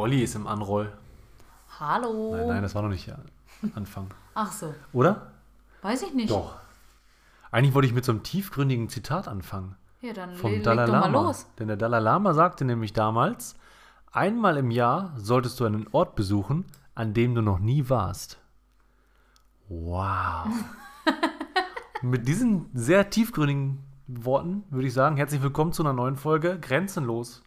Olli ist im Anroll. Hallo. Nein, nein, das war noch nicht Anfang. Ach so. Oder? Weiß ich nicht. Doch. Eigentlich wollte ich mit so einem tiefgründigen Zitat anfangen. Ja, dann Vom le leg Dalai mal Lama. los. Denn der Dalai Lama sagte nämlich damals, einmal im Jahr solltest du einen Ort besuchen, an dem du noch nie warst. Wow. Mit diesen sehr tiefgründigen Worten würde ich sagen, herzlich willkommen zu einer neuen Folge Grenzenlos,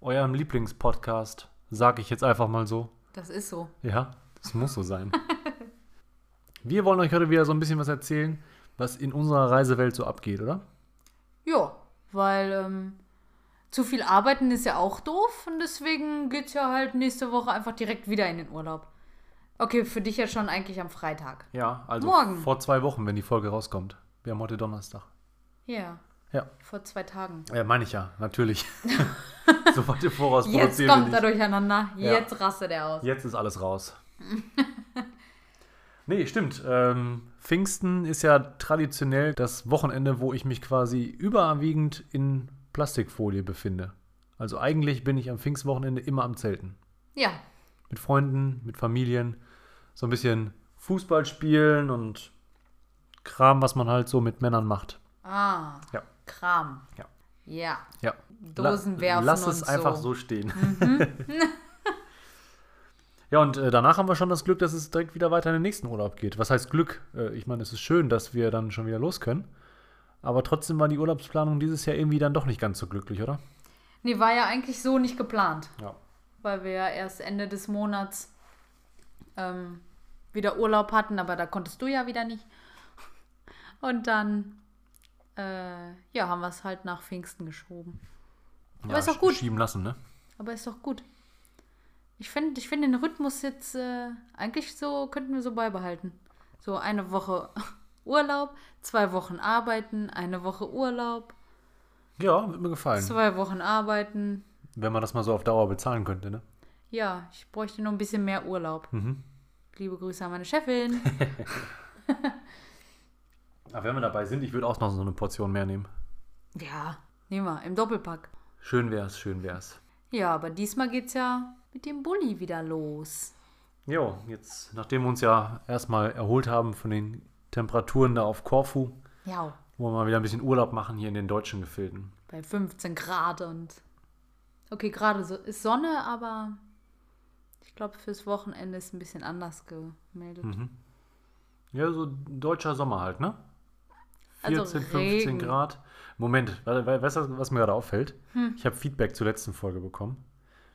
eurem Lieblingspodcast. Sag ich jetzt einfach mal so. Das ist so. Ja, das muss so sein. Wir wollen euch heute wieder so ein bisschen was erzählen, was in unserer Reisewelt so abgeht, oder? Ja, weil ähm, zu viel arbeiten ist ja auch doof und deswegen geht's ja halt nächste Woche einfach direkt wieder in den Urlaub. Okay, für dich ja schon eigentlich am Freitag. Ja, also Morgen. vor zwei Wochen, wenn die Folge rauskommt. Wir haben heute Donnerstag. Ja, Ja, vor zwei Tagen. ja meine ich ja, natürlich. so weit im Voraus Jetzt kommt er durcheinander. Ja. Jetzt rastet er aus. Jetzt ist alles raus. nee, stimmt. Ähm, Pfingsten ist ja traditionell das Wochenende, wo ich mich quasi überwiegend in Plastikfolie befinde. Also eigentlich bin ich am Pfingstwochenende immer am Zelten. Ja, Mit Freunden, mit Familien. So ein bisschen Fußball spielen und Kram, was man halt so mit Männern macht. ah, Ja. Kram. Ja. Ja, Ja. Dosen La- werfen Lass es einfach so. so stehen. ja, und äh, danach haben wir schon das Glück, dass es direkt wieder weiter in den nächsten Urlaub geht. Was heißt Glück? Äh, ich meine, es ist schön, dass wir dann schon wieder los können. Aber trotzdem war die Urlaubsplanung dieses Jahr irgendwie dann doch nicht ganz so glücklich, oder? Nee, war ja eigentlich so nicht geplant. Ja. weil wir ja erst Ende des Monats ähm, wieder Urlaub hatten, aber da konntest du ja wieder nicht. Und dann, äh, ja, haben wir es halt nach Pfingsten geschoben. Aber ist doch gut. Schieben lassen, ne? Aber ist doch gut. Ich finde ich find den Rhythmus jetzt äh, eigentlich so, könnten wir so beibehalten. So eine Woche Urlaub, zwei Wochen arbeiten, eine Woche Urlaub, Ja, wird mir gefallen. zwei Wochen arbeiten. Wenn man das mal so auf Dauer bezahlen könnte, ne? Ja, ich bräuchte nur ein bisschen mehr Urlaub. Mhm. Liebe Grüße an meine Chefin. Aber wenn wir dabei sind, ich würde auch noch so eine Portion mehr nehmen. Ja, nehmen wir, im Doppelpack. Schön wär's, schön wär's. Ja, aber diesmal geht's ja mit dem Bulli wieder los. Jo, jetzt, nachdem wir uns ja erstmal erholt haben von den Temperaturen da auf Korfu, Ja, wollen wir mal wieder ein bisschen Urlaub machen hier in den deutschen Gefilden. bei 15 Grad und. Okay, gerade so ist Sonne, aber ich glaube, fürs Wochenende ist ein bisschen anders gemeldet. Mhm. Ja, so deutscher Sommer halt, ne? Also 14, 15 Regen. Grad. Moment, we- we- weißt du, was mir gerade auffällt? Ich habe Feedback zur letzten Folge bekommen.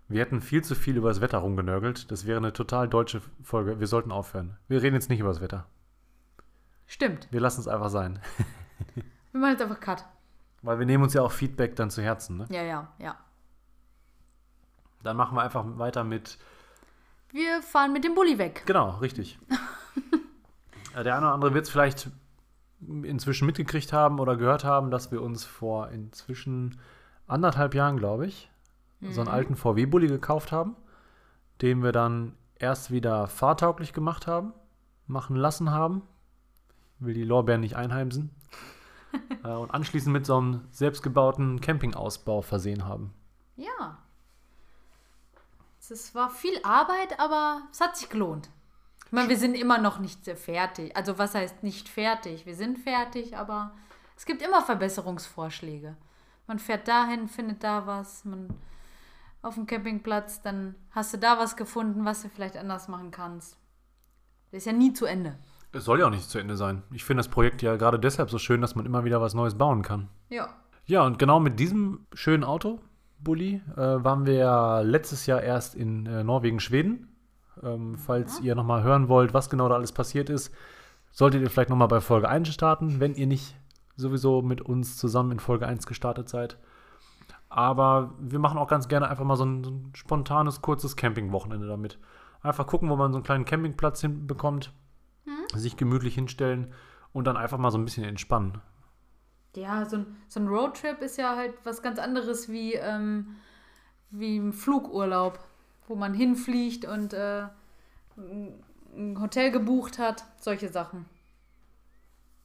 Wir hätten viel zu viel über das Wetter rumgenörgelt. Das wäre eine total deutsche Folge. Wir sollten aufhören. Wir reden jetzt nicht über das Wetter. Stimmt. Wir lassen es einfach sein. Wir machen jetzt einfach Cut. Weil wir nehmen uns ja auch Feedback dann zu Herzen, ne? Ja, ja, ja. Dann machen wir einfach weiter mit Wir fahren mit dem Bulli weg. Genau, richtig. Äh, Der eine oder andere wird es vielleicht inzwischen mitgekriegt haben oder gehört haben, dass wir uns vor inzwischen anderthalb Jahren, glaube ich, so einen alten VW-Bulli gekauft haben, den wir dann erst wieder fahrtauglich gemacht haben, machen lassen haben. Ich will die Lorbeeren nicht einheimsen. Äh, und anschließend mit so einem selbstgebauten Campingausbau versehen haben. Ja. Es war viel Arbeit, aber es hat sich gelohnt. Ich meine, wir sind immer noch nicht sehr fertig. Also was heißt nicht fertig? Wir sind fertig, aber es gibt immer Verbesserungsvorschläge. Man fährt dahin, findet da was, man auf dem Campingplatz, dann hast du da was gefunden, was du vielleicht anders machen kannst. Das ist ja nie zu Ende. Es soll ja auch nicht zu Ende sein. Ich finde das Projekt ja gerade deshalb so schön, dass man immer wieder was Neues bauen kann. Ja. Ja, und genau mit diesem schönen Auto, Bulli, äh, waren wir ja letztes Jahr erst in äh, Norwegen, Schweden. Ähm, falls ihr nochmal hören wollt, was genau da alles passiert ist, solltet ihr vielleicht nochmal bei Folge 1 starten, wenn ihr nicht sowieso mit uns zusammen in Folge 1 gestartet seid. Aber wir machen auch ganz gerne einfach mal so ein, so ein spontanes, kurzes Campingwochenende damit. Einfach gucken, wo man so einen kleinen Campingplatz hinbekommt, sich gemütlich hinstellen und dann einfach mal so ein bisschen entspannen. Ja, so ein, so ein Roadtrip ist ja halt was ganz anderes wie, ähm, wie ein Flugurlaub, wo man hinfliegt und äh, ein Hotel gebucht hat, solche Sachen.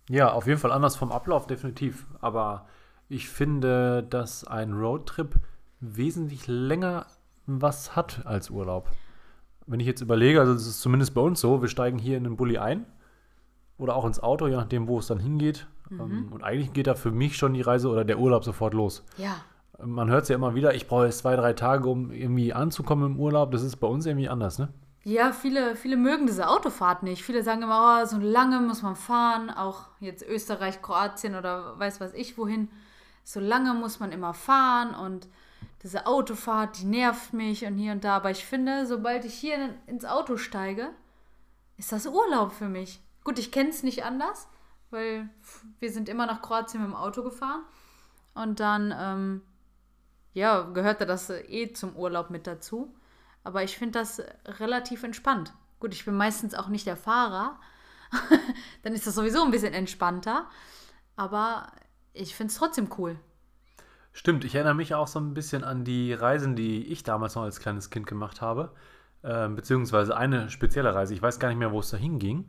Ja, auf jeden Fall anders vom Ablauf, definitiv. Aber ich finde, dass ein Roadtrip wesentlich länger was hat als Urlaub. Wenn ich jetzt überlege, also es ist zumindest bei uns so, wir steigen hier in den Bulli ein oder auch ins Auto, je nachdem, wo es dann hingeht. Ähm, Und eigentlich geht da für mich schon die Reise oder der Urlaub sofort los. Ja. Man hört es ja immer wieder, ich brauche jetzt zwei, drei Tage, um irgendwie anzukommen im Urlaub. Das ist bei uns irgendwie anders, ne? Ja, viele, viele mögen diese Autofahrt nicht. Viele sagen immer, oh, so lange muss man fahren, auch jetzt Österreich, Kroatien oder weiß was ich wohin. So lange muss man immer fahren und diese Autofahrt, die nervt mich und hier und da. Aber ich finde, sobald ich hier in- ins Auto steige, ist das Urlaub für mich. Gut, ich kenne es nicht anders, weil wir sind immer nach Kroatien mit dem Auto gefahren. Und dann, ähm, ja, gehörte das äh, eh zum Urlaub mit dazu. Aber ich finde das relativ entspannt. Gut, ich bin meistens auch nicht der Fahrer. Dann ist das sowieso ein bisschen entspannter. Aber ich finde es trotzdem cool. Stimmt, ich erinnere mich auch so ein bisschen an die Reisen, die ich damals noch als kleines Kind gemacht habe. Ähm, beziehungsweise eine spezielle Reise. Ich weiß gar nicht mehr, wo es da hinging.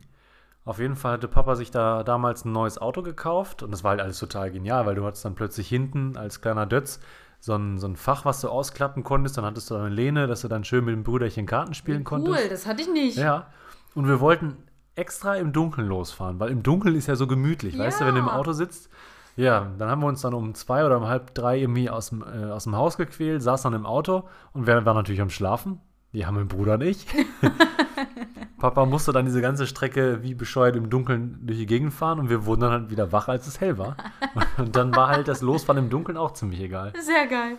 Auf jeden Fall hatte Papa sich da damals ein neues Auto gekauft und das war halt alles total genial, weil du hattest dann plötzlich hinten als kleiner Dötz so ein, so ein Fach, was du ausklappen konntest. Dann hattest du eine Lehne, dass du dann schön mit dem Brüderchen Karten spielen konntest. Cool, das hatte ich nicht. Ja. Und wir wollten extra im Dunkeln losfahren, weil im Dunkeln ist ja so gemütlich, weißt du, wenn du im Ja. Auto sitzt. Ja, dann haben wir uns dann um zwei oder um halb drei irgendwie aus dem, äh, aus dem Haus gequält, saßen dann im Auto und wir waren natürlich am Schlafen. Die haben mein Bruder nicht. Papa musste dann diese ganze Strecke wie bescheuert im Dunkeln durch die Gegend fahren und wir wurden dann halt wieder wach, als es hell war. Und dann war halt das Losfahren im Dunkeln auch ziemlich egal. Sehr geil.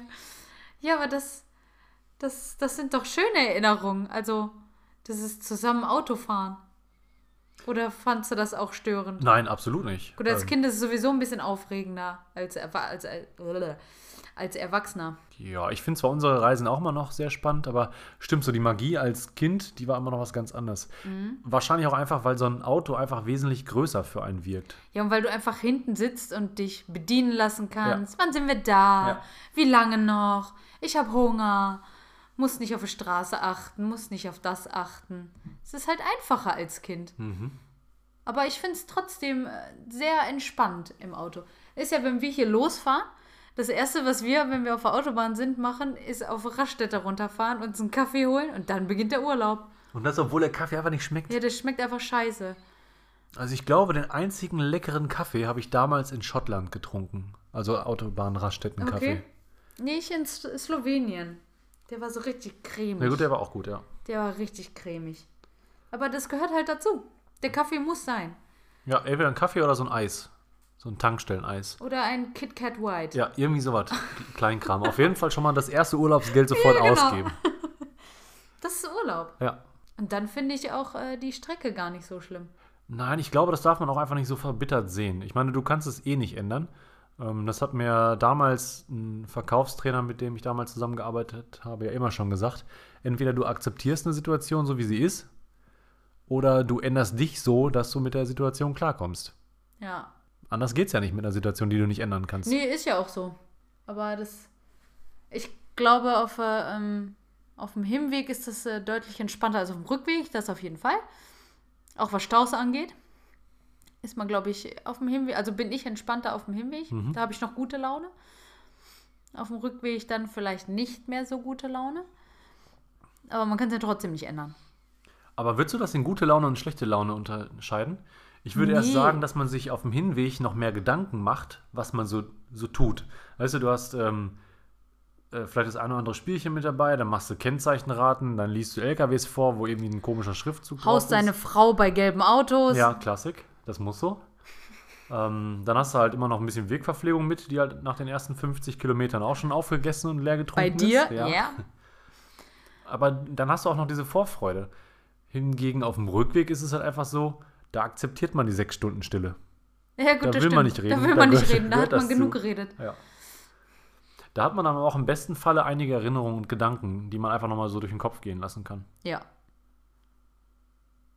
Ja, aber das, das, das sind doch schöne Erinnerungen. Also, das ist zusammen Autofahren. Oder fandst du das auch störend? Nein, absolut nicht. Gut, als Ähm, Kind ist es sowieso ein bisschen aufregender als, Erwa- als, als, als Erwachsener. Ja, ich finde zwar unsere Reisen auch immer noch sehr spannend, aber stimmt so, die Magie als Kind, die war immer noch was ganz anderes. Mhm. Wahrscheinlich auch einfach, weil so ein Auto einfach wesentlich größer für einen wirkt. Ja, und weil du einfach hinten sitzt und dich bedienen lassen kannst. Wann sind wir da? Ja. Wie lange noch? Ich habe Hunger. Muss nicht auf die Straße achten, muss nicht auf das achten. Es ist halt einfacher als Kind. Aber ich finde es trotzdem äh, sehr entspannt im Auto. Ist ja, wenn wir hier losfahren, das Erste, was wir, wenn wir auf der Autobahn sind, machen, ist auf Raststätte runterfahren, uns einen Kaffee holen und dann beginnt der Urlaub. Und das, obwohl der Kaffee einfach nicht schmeckt. Ja, das schmeckt einfach scheiße. Also ich glaube, den einzigen leckeren Kaffee habe ich damals in Schottland getrunken. Also Autobahn-Raststätten-Kaffee. Okay. Nee, ich in Slowenien. Der war so richtig cremig. Na gut, der war auch gut, ja. Der war richtig cremig. Aber das gehört halt dazu. Der Kaffee muss sein. Ja, entweder ein Kaffee oder so ein Eis. So ein Tankstellen-Eis. Oder ein Kit Kat White. Ja, irgendwie sowas. Kleinkram. Auf jeden Fall schon mal das erste Urlaubsgeld sofort Ja, genau. ausgeben. Das ist Urlaub. Ja. Und dann finde ich auch äh, die Strecke gar nicht so schlimm. Nein, ich glaube, das darf man auch einfach nicht so verbittert sehen. Ich meine, du kannst es eh nicht ändern. Ähm, das hat mir damals ein Verkaufstrainer, mit dem ich damals zusammengearbeitet habe, ja immer schon gesagt. Entweder du akzeptierst eine Situation so, wie sie ist, oder du änderst dich so, dass du mit der Situation klarkommst. Ja. Anders geht es ja nicht mit einer Situation, die du nicht ändern kannst. Nee, ist ja auch so. Aber das. Ich glaube, auf, äh, ähm, auf dem Hinweg ist das äh, deutlich entspannter als auf dem Rückweg, das auf jeden Fall. Auch was Staus angeht. Ist man, glaube ich, auf dem Hinweg. Also bin ich entspannter auf dem Hinweg. Da habe ich noch gute Laune. Auf dem Rückweg dann vielleicht nicht mehr so gute Laune. Aber man kann es ja trotzdem nicht ändern. Aber würdest du das in gute Laune und schlechte Laune unterscheiden? Ich würde erst Nee. sagen, dass man sich auf dem Hinweg noch mehr Gedanken macht, was man so, so tut. Weißt du, du hast ähm, äh, vielleicht das eine oder andere Spielchen mit dabei, dann machst du Kennzeichenraten, dann liest du LKWs vor, wo irgendwie ein komischer Schriftzug drauf Haust deine Frau bei gelben Autos. Ja, Klassik, das muss so. Ähm, dann hast du halt immer noch ein bisschen Wegverpflegung mit, die halt nach den ersten 50 Kilometern auch schon aufgegessen und leer getrunken Bei dir? ist. Ja. Aber dann hast du auch noch diese Vorfreude. Hingegen auf dem Rückweg ist es halt einfach so, da akzeptiert man die sechs Stunden Stille. Ja, gut, Da will man stimmt. nicht reden. Da will Da man nicht gehört- reden. Da hat man genug zu. geredet. Ja. Da hat man dann auch im besten Falle einige Erinnerungen und Gedanken, die man einfach nochmal so durch den Kopf gehen lassen kann. Ja.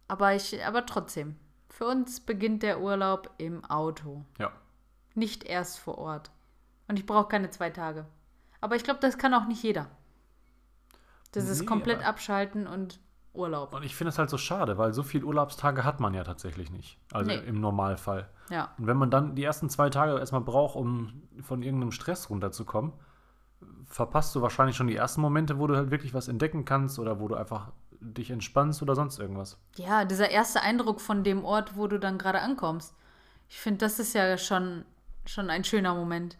Aber ich, aber trotzdem. Für uns beginnt der Urlaub im Auto. Ja. Nicht erst vor Ort. Und ich brauche keine zwei Tage. Aber ich glaube, das kann auch nicht jeder. Das ist Nee, komplett aber- abschalten und Urlaub. Und ich finde es halt so schade, weil so viele Urlaubstage hat man ja tatsächlich nicht. Also Nee. im Normalfall. Ja. Und wenn man dann die ersten zwei Tage erstmal braucht, um von irgendeinem Stress runterzukommen, verpasst du wahrscheinlich schon die ersten Momente, wo du halt wirklich was entdecken kannst oder wo du einfach dich entspannst oder sonst irgendwas. Ja, dieser erste Eindruck von dem Ort, wo du dann gerade ankommst. Ich finde, das ist ja schon, schon ein schöner Moment.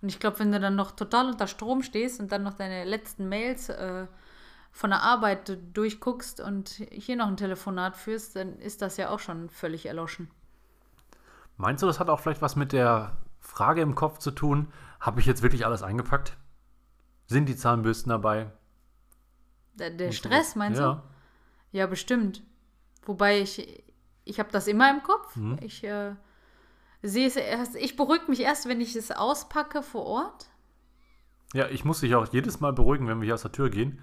Und ich glaube, wenn du dann noch total unter Strom stehst und dann noch deine letzten Mails äh, von der Arbeit durchguckst und hier noch ein Telefonat führst, dann ist das ja auch schon völlig erloschen. Meinst du, das hat auch vielleicht was mit der Frage im Kopf zu tun? Habe ich jetzt wirklich alles eingepackt? Sind die Zahnbürsten dabei? Der, der Stress, meinst ja. du? Ja, bestimmt. Wobei ich, ich habe das immer im Kopf. Mhm. Ich äh, sehe es erst, ich beruhige mich erst, wenn ich es auspacke vor Ort. Ja, ich muss dich auch jedes Mal beruhigen, wenn wir hier aus der Tür gehen.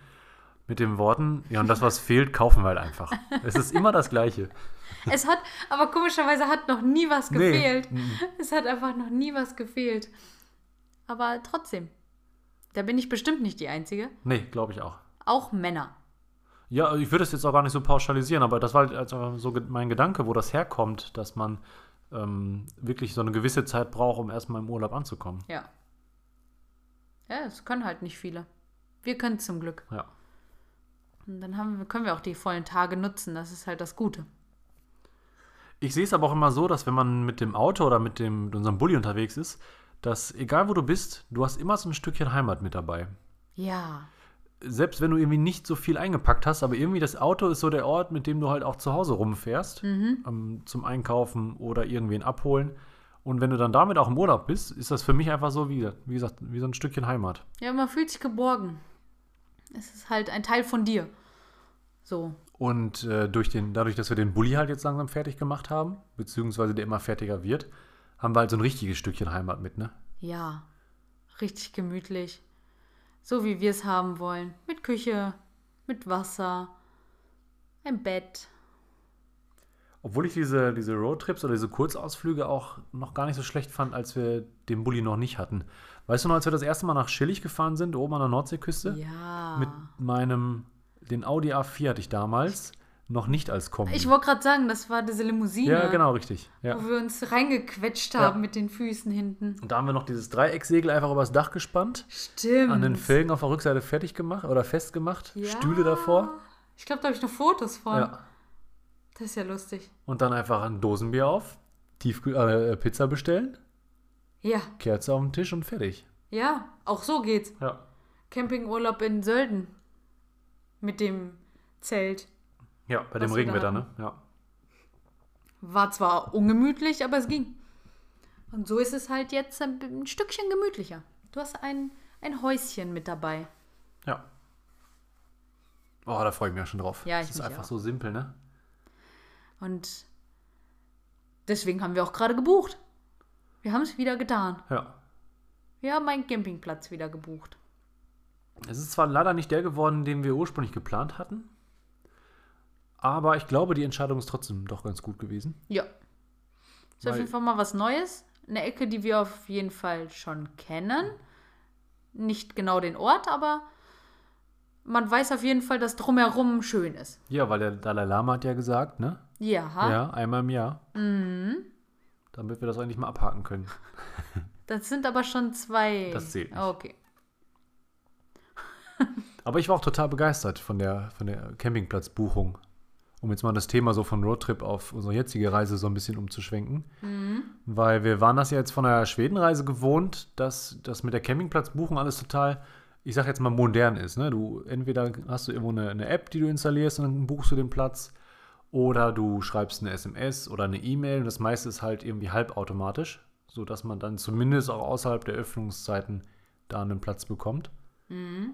Mit den Worten, ja, und das, was fehlt, kaufen wir halt einfach. Es ist immer das Gleiche. Es hat, aber komischerweise hat noch nie was Nee. gefehlt. Mhm. Es hat einfach noch nie was gefehlt. Aber trotzdem, da bin ich bestimmt nicht die Einzige. Nee, glaube ich auch. Auch Männer. Ja, ich würde es jetzt auch gar nicht so pauschalisieren, aber das war halt also so mein Gedanke, wo das herkommt, dass man ähm, wirklich so eine gewisse Zeit braucht, um erstmal im Urlaub anzukommen. Ja. Ja, das können halt nicht viele. Wir können zum Glück. Ja. Und dann haben können wir auch die vollen Tage nutzen. Das ist halt das Gute. Ich sehe es aber auch immer so, dass wenn man mit dem Auto oder mit, dem, mit unserem Bulli unterwegs ist, dass egal wo du bist, du hast immer so ein Stückchen Heimat mit dabei. Ja. Selbst wenn du irgendwie nicht so viel eingepackt hast, aber irgendwie das Auto ist so der Ort, mit dem du halt auch zu Hause rumfährst, ähm, zum Einkaufen oder irgendwen abholen. Und wenn du dann damit auch im Urlaub bist, ist das für mich einfach so, wie, wie gesagt, wie so ein Stückchen Heimat. Ja, man fühlt sich geborgen. Es ist halt ein Teil von dir. So. Und äh, durch den, dadurch, dass wir den Bulli halt jetzt langsam fertig gemacht haben, beziehungsweise der immer fertiger wird, haben wir halt so ein richtiges Stückchen Heimat mit, ne? Ja. Richtig gemütlich. So wie wir es haben wollen. Mit Küche, mit Wasser, ein Bett. Obwohl ich diese, diese Roadtrips oder diese Kurzausflüge auch noch gar nicht so schlecht fand, als wir den Bulli noch nicht hatten. Weißt du noch, als wir das erste Mal nach Schillig gefahren sind, oben an der Nordseeküste? Ja. Mit meinem, den Audi A4 hatte ich damals, noch nicht als Kombi. Ich wollte gerade sagen, das war diese Limousine. ja, genau, richtig. Ja. Wo wir uns reingequetscht Ja. haben mit den Füßen hinten. Und da haben wir noch dieses Dreiecksegel einfach übers Dach gespannt, Stimmt. an den Felgen auf der Rückseite fertig gemacht oder festgemacht, Ja. Stühle davor. Ich glaube, da habe ich noch Fotos von. Ja. Das ist ja lustig. Und dann einfach ein Dosenbier auf, Tiefkühl äh, Pizza bestellen, Ja, Kerze auf den Tisch und fertig. ja, auch so geht's. Ja. Campingurlaub in Sölden. Mit dem Zelt. Ja, bei dem Regenwetter, ne? Ja. War zwar ungemütlich, aber es ging. Und so ist es halt jetzt ein, Stückchen gemütlicher. Du hast ein, ein Häuschen mit dabei. Ja. Oh, da freue ich mich ja schon drauf. Ja, Das ich ist mich einfach auch. so simpel, ne? Und deswegen haben wir auch gerade gebucht. Wir haben es wieder getan. Ja. Wir haben einen Campingplatz wieder gebucht. Es ist zwar leider nicht der geworden, den wir ursprünglich geplant hatten, aber ich glaube, die Entscheidung ist trotzdem doch ganz gut gewesen. Ja. Ist auf jeden Fall mal was Neues. Eine Ecke, die wir auf jeden Fall schon kennen. Nicht genau den Ort, aber man weiß auf jeden Fall, dass drumherum schön ist. Ja, weil der Dalai Lama hat ja gesagt, ne? Ja, Ja, einmal im Jahr. Mhm. Damit wir das eigentlich mal abhaken können. das sind aber schon zwei. Das zählt nicht. Okay. Aber ich war auch total begeistert von der, von der Campingplatzbuchung. Um jetzt mal das Thema so von Roadtrip auf unsere jetzige Reise so ein bisschen umzuschwenken. Weil wir waren das ja jetzt von der Schwedenreise gewohnt, dass das mit der Campingplatzbuchung alles total, ich sag jetzt mal, modern ist. Ne? Du entweder hast du irgendwo eine, eine App, die du installierst und dann buchst du den Platz. Oder du schreibst eine SMS oder eine E-Mail und das meiste ist halt irgendwie halbautomatisch, sodass man dann zumindest auch außerhalb der Öffnungszeiten da einen Platz bekommt.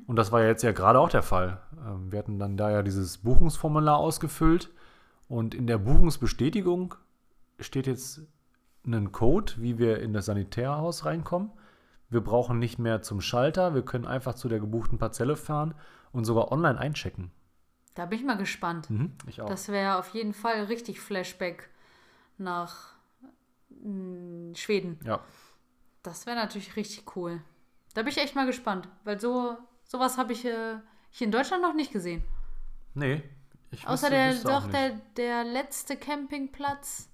Und das war ja jetzt ja gerade auch der Fall. Ähm, Wir hatten dann da ja dieses Buchungsformular ausgefüllt und in der Buchungsbestätigung steht jetzt ein Code, wie wir in das Sanitärhaus reinkommen. Wir brauchen nicht mehr zum Schalter, wir können einfach zu der gebuchten Parzelle fahren und sogar online einchecken. Da bin ich mal gespannt. Mhm, ich auch. Das wäre auf jeden Fall richtig Flashback nach mm, Schweden. ja. Das wäre natürlich richtig cool. Da bin ich echt mal gespannt, weil so sowas habe ich äh, hier in Deutschland noch nicht gesehen. Nee. Ich Außer wüsste- der, wüsste auch doch der, der letzte Campingplatz,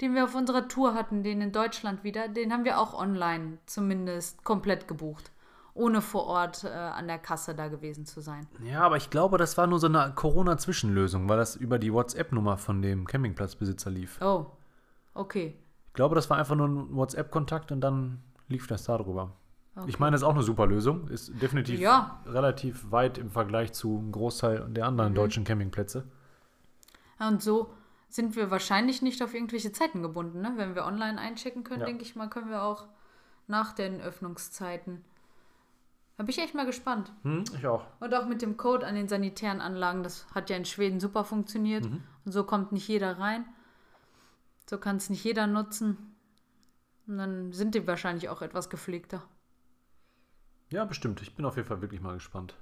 den wir auf unserer Tour hatten, den in Deutschland wieder, den haben wir auch online zumindest komplett gebucht. ohne vor Ort äh, an der Kasse da gewesen zu sein. Ja, aber ich glaube, das war nur so eine Corona-Zwischenlösung, weil das über die WhatsApp-Nummer von dem Campingplatzbesitzer lief. Oh, okay. Ich glaube, das war einfach nur ein WhatsApp-Kontakt und dann lief das da drüber. okay. Ich meine, das ist auch eine super Lösung. Ist definitiv Ja. relativ weit im Vergleich zu einem Großteil der Mhm. anderen deutschen Campingplätze. Und so sind wir wahrscheinlich nicht auf irgendwelche Zeiten gebunden. Ne? Wenn wir online einchecken können, Ja. denke ich mal, können wir auch nach den Öffnungszeiten. Da bin ich echt mal gespannt. Hm, ich auch. Und auch mit dem Code an den sanitären Anlagen, das hat ja in Schweden super funktioniert. Mhm. Und so kommt nicht jeder rein. So kann es nicht jeder nutzen. Und dann sind die wahrscheinlich auch etwas gepflegter. Ja, bestimmt. Ich bin auf jeden Fall wirklich mal gespannt.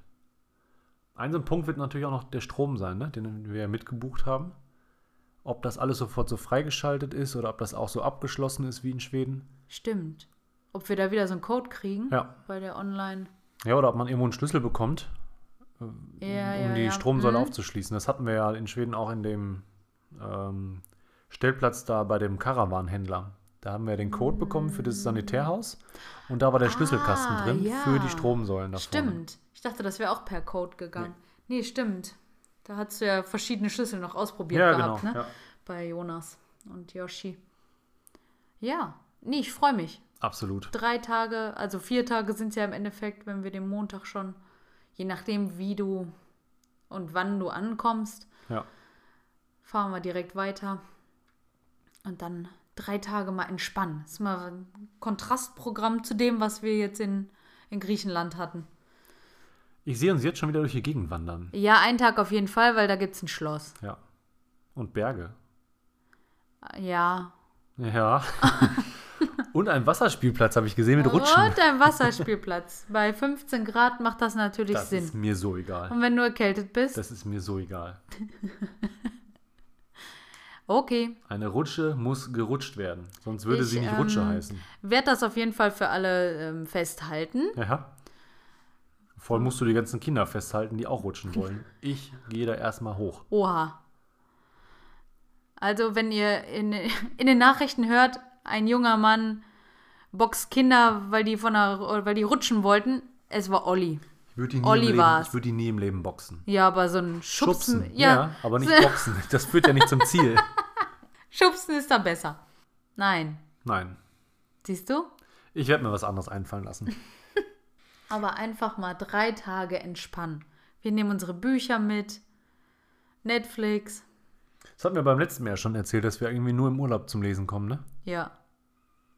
Ein so ein Punkt wird natürlich auch noch der Strom sein, ne? den wir ja mitgebucht haben. Ob das alles sofort so freigeschaltet ist oder ob das auch so abgeschlossen ist wie in Schweden. Stimmt. Ob wir da wieder so einen Code kriegen Ja. bei der Online. Ja, oder ob man irgendwo einen Schlüssel bekommt, Ja, um ja, die ja. Stromsäule Mhm. aufzuschließen. Das hatten wir ja in Schweden auch in dem ähm, Stellplatz da bei dem Caravan-Händler. Da haben wir den Code bekommen für das Sanitärhaus und da war der Schlüsselkasten Ah, drin ja. für die Stromsäulen da vorne. Stimmt. Ich dachte, das wäre auch per Code gegangen. Nee, stimmt. Da hast du ja verschiedene Schlüssel noch ausprobiert Ja, gehabt, genau. ne? Ja. Bei Jonas und Yoshi. Ja, nee, ich freue mich. Absolut. Drei Tage, also vier Tage sind es ja im Endeffekt, wenn wir den Montag schon, je nachdem, wie du und wann du ankommst, Ja. fahren wir direkt weiter. Und dann drei Tage mal entspannen. Das ist mal ein Kontrastprogramm zu dem, was wir jetzt in, in Griechenland hatten. Ich sehe uns jetzt schon wieder durch die Gegend wandern. Ja, einen Tag auf jeden Fall, weil da gibt es ein Schloss. Ja. Und Berge. Ja. Ja. und ein Wasserspielplatz habe ich gesehen mit Rutschen. Und ein Wasserspielplatz. Bei 15 Grad macht das natürlich Das Sinn. ist mir so egal. Und wenn du erkältet bist, Das ist mir so egal. okay. Eine Rutsche muss gerutscht werden. Sonst würde Ich, sie nicht Rutsche ähm, heißen. Werd das auf jeden Fall für alle ähm, festhalten. Ja. Voll musst du die ganzen Kinder festhalten, die auch rutschen wollen. Ich gehe da erstmal hoch. Oha. Also, wenn ihr in, in den Nachrichten hört, ein junger Mann boxt Kinder, weil die von der, weil die rutschen wollten, es war Olli. Ich würde die, würde die nie im Leben boxen. Ja, aber so ein Schubsen, Schubsen, ja, ja, aber nicht boxen. Das führt ja nicht zum Ziel. Schubsen ist da besser. Nein. Nein. Siehst du? Ich werde mir was anderes einfallen lassen. Aber einfach mal drei Tage entspannen. Wir nehmen unsere Bücher mit, Netflix, Das hatten wir beim letzten Mal ja schon erzählt, dass wir irgendwie nur im Urlaub zum Lesen kommen, ne? ja.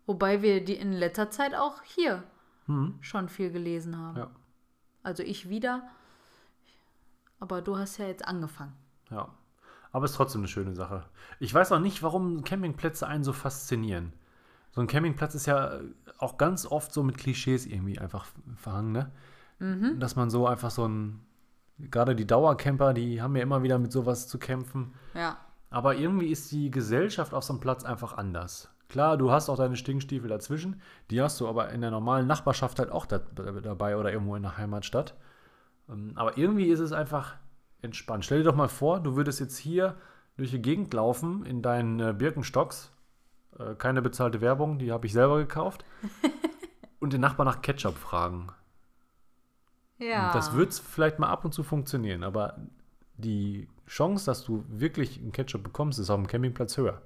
Wobei wir die in letzter Zeit auch hier Hm. schon viel gelesen haben. Ja. Also ich wieder. Aber du hast ja jetzt angefangen. Ja. Aber es ist trotzdem eine schöne Sache. Ich weiß auch nicht, warum Campingplätze einen so faszinieren. So ein Campingplatz ist ja auch ganz oft so mit Klischees irgendwie einfach verhangen, ne? Mhm. Dass man so einfach so ein. Gerade die Dauercamper, die haben ja immer wieder mit sowas zu kämpfen. Ja. Aber irgendwie ist die Gesellschaft auf so einem Platz einfach anders. Klar, du hast auch deine Stinkstiefel dazwischen. Die hast du aber in der normalen Nachbarschaft halt auch da, dabei oder irgendwo in der Heimatstadt. Ähm, Aber irgendwie ist es einfach entspannt. Stell dir doch mal vor, du würdest jetzt hier durch die Gegend laufen in deinen äh, Birkenstocks. Äh, keine bezahlte Werbung, die habe ich selber gekauft. und den Nachbar nach Ketchup fragen. Ja. Das wird vielleicht mal ab und zu funktionieren, aber die Chance, dass du wirklich einen Ketchup bekommst, ist auf dem Campingplatz höher.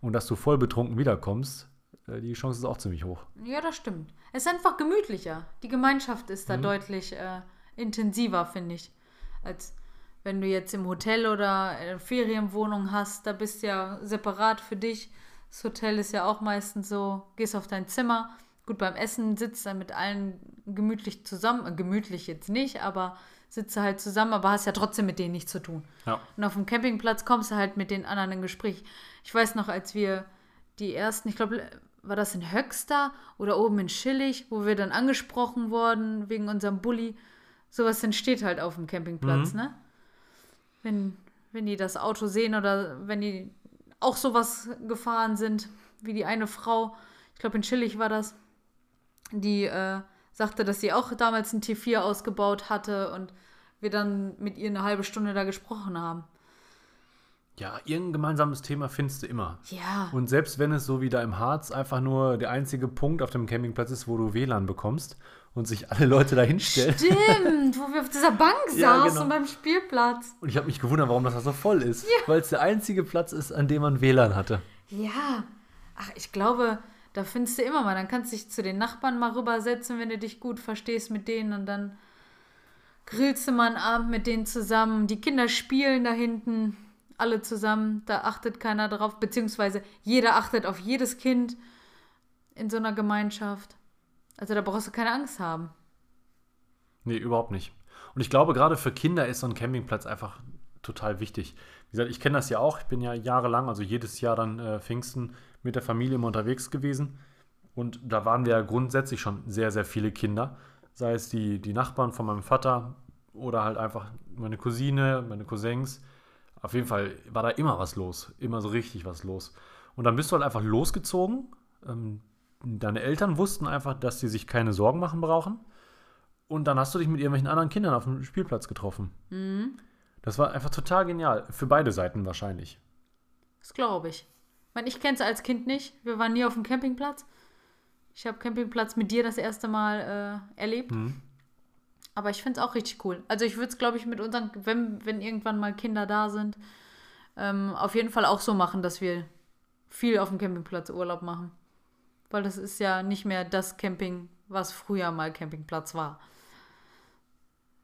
Und dass du voll betrunken wiederkommst, äh, die Chance ist auch ziemlich hoch. Ja, das stimmt. Es ist einfach gemütlicher. Die Gemeinschaft ist Mhm. da deutlich äh, intensiver, finde ich. Als wenn du jetzt im Hotel oder eine Ferienwohnung hast, da bist du ja separat für dich. Das Hotel ist ja auch meistens so, gehst auf dein Zimmer. Gut, beim Essen sitzt dann mit allen gemütlich zusammen. Äh, gemütlich jetzt nicht, aber sitzt halt zusammen, aber hast ja trotzdem mit denen nichts zu tun. Ja. Und auf dem Campingplatz kommst du halt mit den anderen in Gespräch. Ich weiß noch, als wir die ersten, ich glaube, war das in Höxter oder oben in Schillig, wo wir dann angesprochen wurden wegen unserem Bulli. Sowas entsteht halt auf dem Campingplatz, Mhm. ne? Wenn, wenn die das Auto sehen oder wenn die auch sowas gefahren sind, wie die eine Frau, ich glaube in Schillig war das, die äh, sagte, dass sie auch damals ein T4 ausgebaut hatte und wir dann mit ihr eine halbe Stunde da gesprochen haben. Ja, irgendein gemeinsames Thema findest du immer. Ja. Und selbst wenn es so wie da im Harz einfach nur der einzige Punkt auf dem Campingplatz ist, wo du WLAN bekommst und sich alle Leute da hinstellen. Stimmt, wo wir auf dieser Bank Ja, saßen genau. beim Spielplatz. Und ich habe mich gewundert, warum das da so voll ist. Weil es der einzige Platz ist, an dem man WLAN hatte. Ja. Ach, ich glaube, da findest du immer mal. Dann kannst du dich zu den Nachbarn mal rübersetzen, wenn du dich gut verstehst mit denen und dann grillst du mal einen Abend mit denen zusammen. Die Kinder spielen da hinten alle zusammen. Da achtet keiner drauf, beziehungsweise jeder achtet auf jedes Kind in so einer Gemeinschaft. Also da brauchst du keine Angst haben. Nee, überhaupt nicht. Und ich glaube, gerade für Kinder ist so ein Campingplatz einfach total wichtig. Wie gesagt, ich kenne das ja auch. Ich bin ja jahrelang, also jedes Jahr dann äh, Pfingsten mit der Familie immer unterwegs gewesen. Und da waren wir ja grundsätzlich schon sehr, sehr viele Kinder. Sei es die, die Nachbarn von meinem Vater oder halt einfach meine Cousine, meine Cousins. Auf jeden Fall war da immer was los. Immer so richtig was los. Und dann bist du halt einfach losgezogen. Ähm, deine Eltern wussten einfach, dass sie sich keine Sorgen machen brauchen. Und dann hast du dich mit irgendwelchen anderen Kindern auf dem Spielplatz getroffen. Das war einfach total genial. Für beide Seiten wahrscheinlich. Das glaube ich. Ich meine, ich kenne es als Kind nicht. Wir waren nie auf dem Campingplatz. Ich habe Campingplatz mit dir das erste Mal äh, erlebt. Aber ich finde es auch richtig cool. Also ich würde es, glaube ich, mit unseren, wenn, wenn irgendwann mal Kinder da sind, ähm, auf jeden Fall auch so machen, dass wir viel auf dem Campingplatz Urlaub machen. Weil das ist ja nicht mehr das Camping, was früher mal Campingplatz war.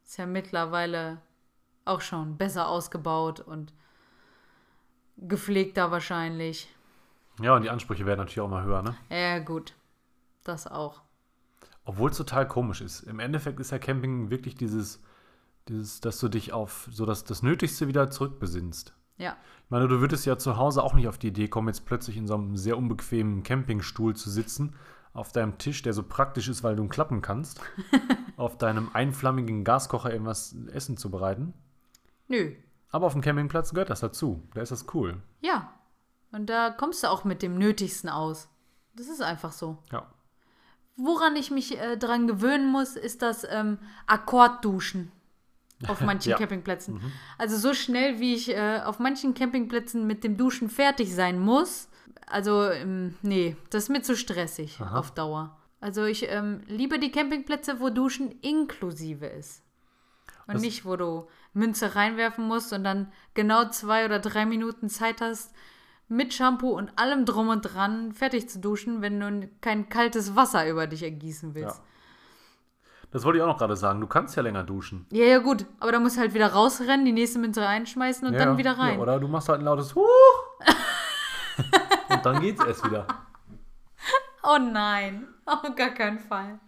Ist ja mittlerweile auch schon besser ausgebaut und gepflegter wahrscheinlich. Ja, und die Ansprüche werden natürlich auch mal höher, ne? Ja, gut. Das auch. Obwohl es total komisch ist. Im Endeffekt ist ja Camping wirklich dieses, dieses, dass du dich auf so das, das Nötigste wieder zurückbesinnst. Ja. Ich meine, du würdest ja zu Hause auch nicht auf die Idee kommen, jetzt plötzlich in so einem sehr unbequemen Campingstuhl zu sitzen, auf deinem Tisch, der so praktisch ist, weil du ihn klappen kannst, auf deinem einflammigen Gaskocher irgendwas Essen zu bereiten. Nö. Aber auf dem Campingplatz gehört das dazu. Da ist das cool. Ja. Und da kommst du auch mit dem Nötigsten aus. Das ist einfach so. Ja. Woran ich mich äh, dran gewöhnen muss, ist das ähm, Akkordduschen auf manchen Ja. Campingplätzen. Also so schnell, wie ich äh, auf manchen Campingplätzen mit dem Duschen fertig sein muss. Also, ähm, nee, das ist mir zu stressig Aha. auf Dauer. Also ich ähm, liebe die Campingplätze, wo Duschen inklusive ist. Und Das- nicht, wo du Münze reinwerfen musst und dann genau zwei oder drei Minuten Zeit hast, mit Shampoo und allem drum und dran fertig zu duschen, wenn du kein kaltes Wasser über dich ergießen willst. Ja. Das wollte ich auch noch gerade sagen. Du kannst ja länger duschen. Ja, ja, gut. Aber da musst du halt wieder rausrennen, die nächste Münze reinschmeißen und ja, dann wieder rein. Ja, oder du machst halt ein lautes Huch. Und dann geht's erst wieder. oh nein. Auf gar keinen Fall.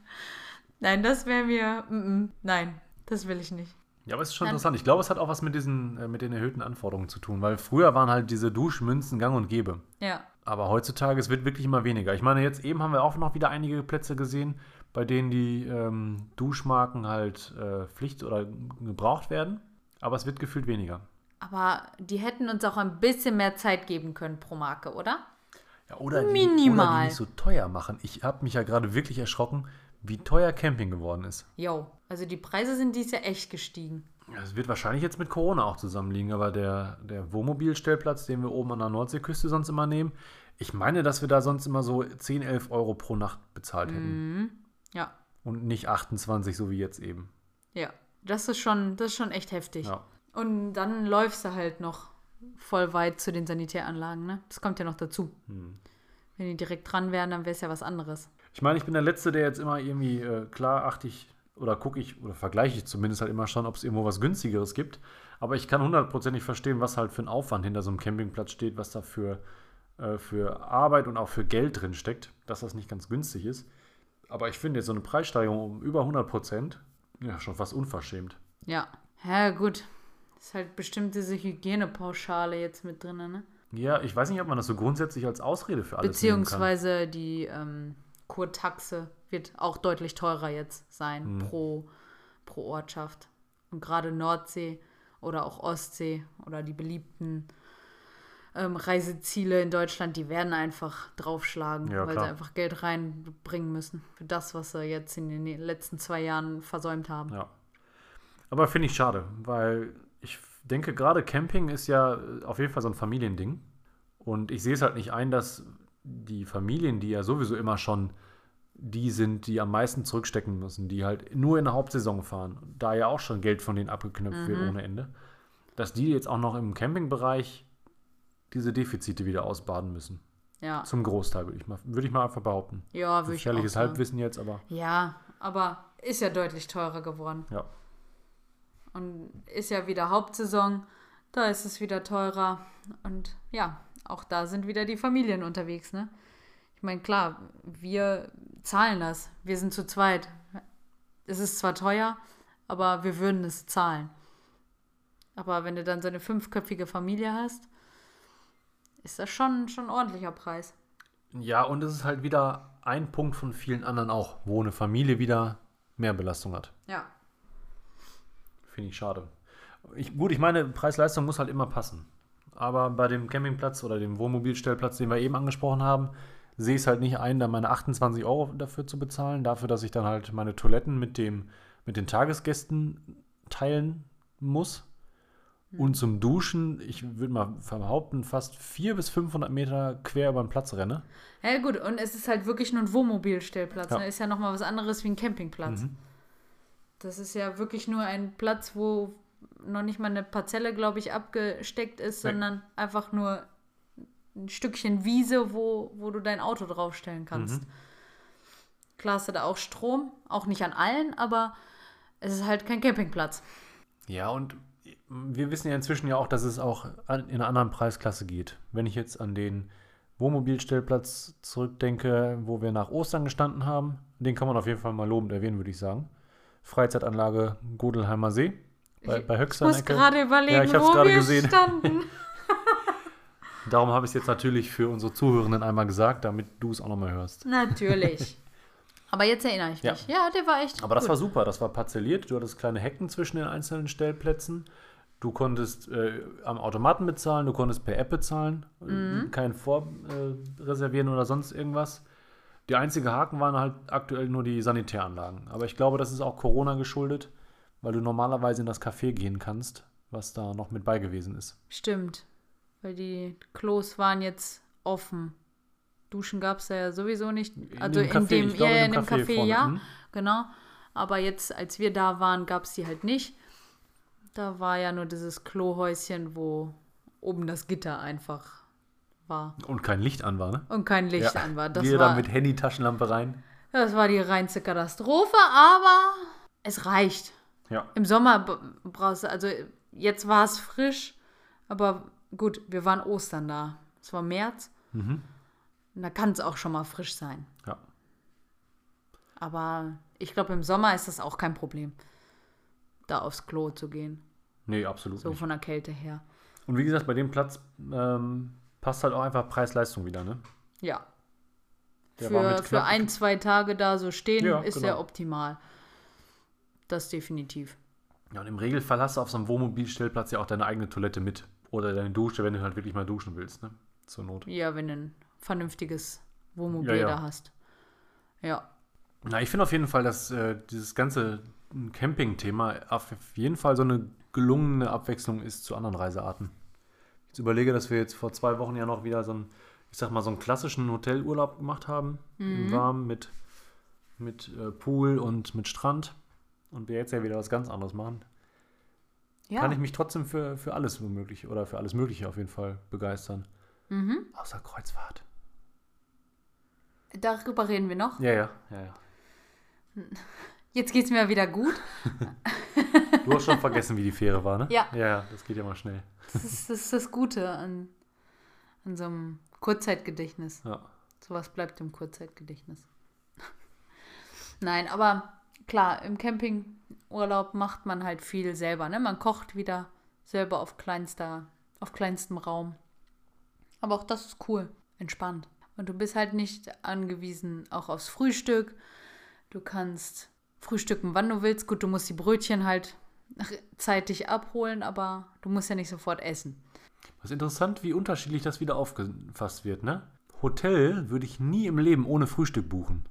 Nein, das wäre mir. Mm -mm. Nein, das will ich nicht. Ja, aber es ist schon Dann- interessant. Ich glaube, es hat auch was mit diesen, äh, mit den erhöhten Anforderungen zu tun, weil früher waren halt diese Duschmünzen gang und gäbe. Ja. Aber heutzutage, es wird wirklich immer weniger. Ich meine, jetzt eben haben wir auch noch wieder einige Plätze gesehen, bei denen die ähm, Duschmarken halt äh, Pflicht oder gebraucht werden. Aber es wird gefühlt weniger. Aber die hätten uns auch ein bisschen mehr Zeit geben können pro Marke, oder? Ja, oder, die, oder Minimal. die nicht so teuer machen. Ich habe mich ja gerade wirklich erschrocken, wie teuer Camping geworden ist. Jo. Also die Preise sind dies Jahr echt gestiegen. Es wird wahrscheinlich jetzt mit Corona auch zusammenliegen, aber der, der Wohnmobilstellplatz, den wir oben an der Nordseeküste sonst immer nehmen, ich meine, dass wir da sonst immer so 10, 11 Euro pro Nacht bezahlt hätten. Ja. Und nicht 28, so wie jetzt eben. Ja. Das ist schon, das ist schon echt heftig. Ja. Und dann läufst du halt noch voll weit zu den Sanitäranlagen, ne? Das kommt ja noch dazu. Hm. Wenn die direkt dran wären, dann wäre es ja was anderes. Ich meine, ich bin der Letzte, der jetzt immer irgendwie, äh, klar achte ich oder gucke ich oder vergleiche ich zumindest halt immer schon, ob es irgendwo was günstigeres gibt. Aber ich kann hundertprozentig verstehen, was halt für ein Aufwand hinter so einem Campingplatz steht, was da für, äh, für Arbeit und auch für Geld drin steckt, dass das nicht ganz günstig ist. Aber ich finde jetzt so eine Preissteigerung um über 100 Prozent, ja, schon fast unverschämt. Ja. Ja, gut. Ist halt bestimmt diese Hygienepauschale jetzt mit drin, ne? Ja, ich weiß nicht, ob man das so grundsätzlich als Ausrede für alles. Beziehungsweise die ähm, Kurtaxe wird auch deutlich teurer jetzt sein Hm. pro, pro Ortschaft. Und gerade Nordsee oder auch Ostsee oder die beliebten ähm, Reiseziele in Deutschland, die werden einfach draufschlagen, Ja, weil klar. sie einfach Geld reinbringen müssen für das, was sie jetzt in den letzten zwei Jahren versäumt haben. Ja. Aber finde ich schade, weil ich denke, gerade Camping ist ja äh, auf jeden Fall so ein Familiending. Und ich sehe es halt nicht ein, dass die Familien, die ja sowieso immer schon die sind, die am meisten zurückstecken müssen, die halt nur in der Hauptsaison fahren, da ja auch schon Geld von denen abgeknöpft wird ohne Ende, dass die jetzt auch noch im Campingbereich diese Defizite wieder ausbaden müssen. Ja, Zum Großteil, würde ich mal, würde ich mal einfach behaupten. ja würde ich auch sagen. Halbwissen jetzt, aber Ja, aber ist ja deutlich teurer geworden. ja. Und ist ja wieder Hauptsaison, da ist es wieder teurer. Und ja, auch da sind wieder die Familien unterwegs, ne? Ich meine, klar, wir zahlen das. Wir sind zu zweit. Es ist zwar teuer, aber wir würden es zahlen. Aber wenn du dann so eine fünfköpfige Familie hast, ist das schon, schon ein ordentlicher Preis. Ja, und es ist halt wieder ein Punkt von vielen anderen auch, wo eine Familie wieder mehr Belastung hat. Ja. Finde ich schade. Ich, gut, ich meine, Preis-Leistung muss halt immer passen. Aber bei dem Campingplatz oder dem Wohnmobilstellplatz, den wir eben angesprochen haben, sehe ich es halt nicht ein, da meine 28 Euro dafür zu bezahlen, dafür, dass ich dann halt meine Toiletten mit, dem, mit den Tagesgästen teilen muss. Und zum Duschen, ich würde mal behaupten, fast 400 bis 500 Meter quer über den Platz renne. Ja gut, und es ist halt wirklich nur ein Wohnmobilstellplatz. Ja. Ne? Ist ja nochmal was anderes wie ein Campingplatz. Das ist ja wirklich nur ein Platz, wo noch nicht mal eine Parzelle, glaube ich, abgesteckt ist, Nee. sondern einfach nur ein Stückchen Wiese, wo, wo du dein Auto draufstellen kannst. Klar hast du da auch Strom, auch nicht an allen, aber es ist halt kein Campingplatz. Ja, und wir wissen ja inzwischen ja auch, dass es auch an- in einer anderen Preisklasse geht. Wenn ich jetzt an den Wohnmobilstellplatz zurückdenke, wo wir nach Ostern gestanden haben, den kann man auf jeden Fall mal lobend erwähnen, würde ich sagen. Freizeitanlage Godelheimer See bei, bei Ich Höxter muss gerade überlegen, ich hab's wo gerade wir gesehen. standen. Darum habe ich es jetzt natürlich für unsere Zuhörenden einmal gesagt, damit du es auch nochmal hörst. Natürlich. Aber jetzt erinnere ich Ja. mich. Ja, der war echt Aber das gut. war super, das war parzelliert. Du hattest kleine Hecken zwischen den einzelnen Stellplätzen. Du konntest äh, am Automaten bezahlen, du konntest per App bezahlen, Mhm. kein Vorreservieren äh, oder sonst irgendwas. Die einzige Haken waren halt aktuell nur die Sanitäranlagen. Aber ich glaube, das ist auch Corona geschuldet, weil du normalerweise in das Café gehen kannst, was da noch mit bei gewesen ist. Stimmt. Weil die Klos waren jetzt offen. Duschen gab es ja sowieso nicht. Also dem in dem, ja, in Café ja. mhm. Genau. Aber jetzt, als wir da waren, gab es die halt nicht. Da war ja nur dieses Klohäuschen, wo oben das Gitter einfach war. Und kein Licht an war, ne? Und kein Licht Ja. an war. Das Wir war, da mit Handy-Taschenlampe rein. das war die reinste Katastrophe, aber es reicht. Ja. Im Sommer brauchst du, also jetzt war es frisch, aber gut, wir waren Ostern da. Es war März. Mhm. Und da kann es auch schon mal frisch sein. Ja. Aber ich glaube, im Sommer ist das auch kein Problem, da aufs Klo zu gehen. Nee, absolut So nicht. von der Kälte her. Und wie gesagt, bei dem Platz ähm, passt halt auch einfach Preis-Leistung wieder, ne? Ja. Der Für, für ein, zwei Tage da so stehen, Ja, ist genau. ja optimal. Das definitiv. Ja, und im Regelfall hast du auf so einem Wohnmobilstellplatz ja auch deine eigene Toilette mit. Oder deine Dusche, wenn du halt wirklich mal duschen willst, ne? Zur Not. Ja, wenn du ein vernünftiges Wohnmobil Ja, ja. da hast. Ja. Na, ich finde auf jeden Fall, dass äh, dieses ganze Camping-Thema auf jeden Fall so eine gelungene Abwechslung ist zu anderen Reisearten. Ich überlege, dass wir jetzt vor zwei Wochen ja noch wieder so einen, ich sag mal, so einen klassischen Hotelurlaub gemacht haben. Im Warmen mit, mit äh, Pool und mit Strand. Und wir jetzt ja wieder was ganz anderes machen. ja. kann ich mich trotzdem für, für alles möglich oder für alles Mögliche auf jeden Fall begeistern. Mhm. Außer Kreuzfahrt. Darüber reden wir noch. Ja, ja, ja, ja. Jetzt geht es mir wieder gut. Du hast schon vergessen, wie die Fähre war, ne? Ja. Ja, das geht ja mal schnell. Das ist das, ist das Gute an, an so einem Kurzzeitgedächtnis. Ja. Sowas bleibt im Kurzzeitgedächtnis. Nein, aber klar, im Campingurlaub macht man halt viel selber. Ne? Man kocht wieder selber auf kleinster, auf kleinstem Raum. Aber auch das ist cool, entspannt. Und du bist halt nicht angewiesen auch aufs Frühstück. Du kannst frühstücken, wann du willst. Gut, du musst die Brötchen halt zeitig abholen, aber du musst ja nicht sofort essen. Ist interessant, wie unterschiedlich das wieder aufgefasst wird, ne? Hotel würde ich nie im Leben ohne Frühstück buchen.